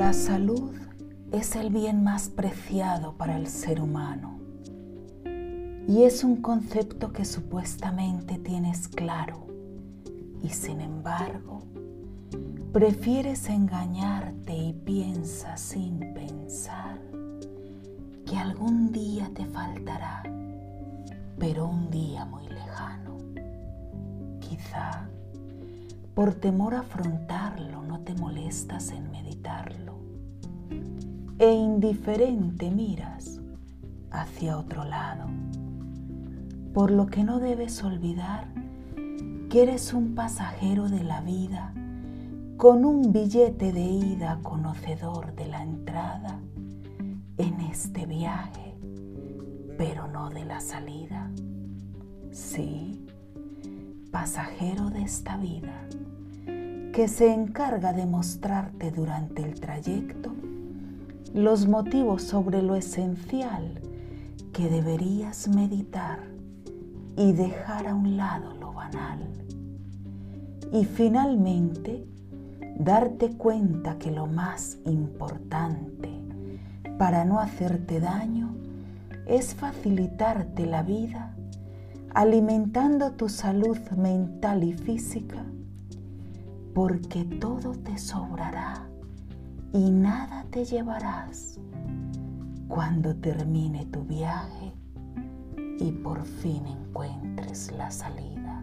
La salud es el bien más preciado para el ser humano y es un concepto que supuestamente tienes claro y sin embargo prefieres engañarte y piensas sin pensar que algún día te faltará, pero un día muy lejano. Quizá por temor a afrontarlo no te molestas en meditarlo. E indiferente miras hacia otro lado, por lo que no debes olvidar que eres un pasajero de la vida con un billete de ida conocedor de la entrada en este viaje, pero no de la salida. Sí, pasajero de esta vida, que se encarga de mostrarte durante el trayecto los motivos sobre lo esencial que deberías meditar y dejar a un lado lo banal. Y finalmente, darte cuenta que lo más importante para no hacerte daño es facilitarte la vida alimentando tu salud mental y física, porque todo te sobrará y nada te llevarás cuando termine tu viaje y por fin encuentres la salida.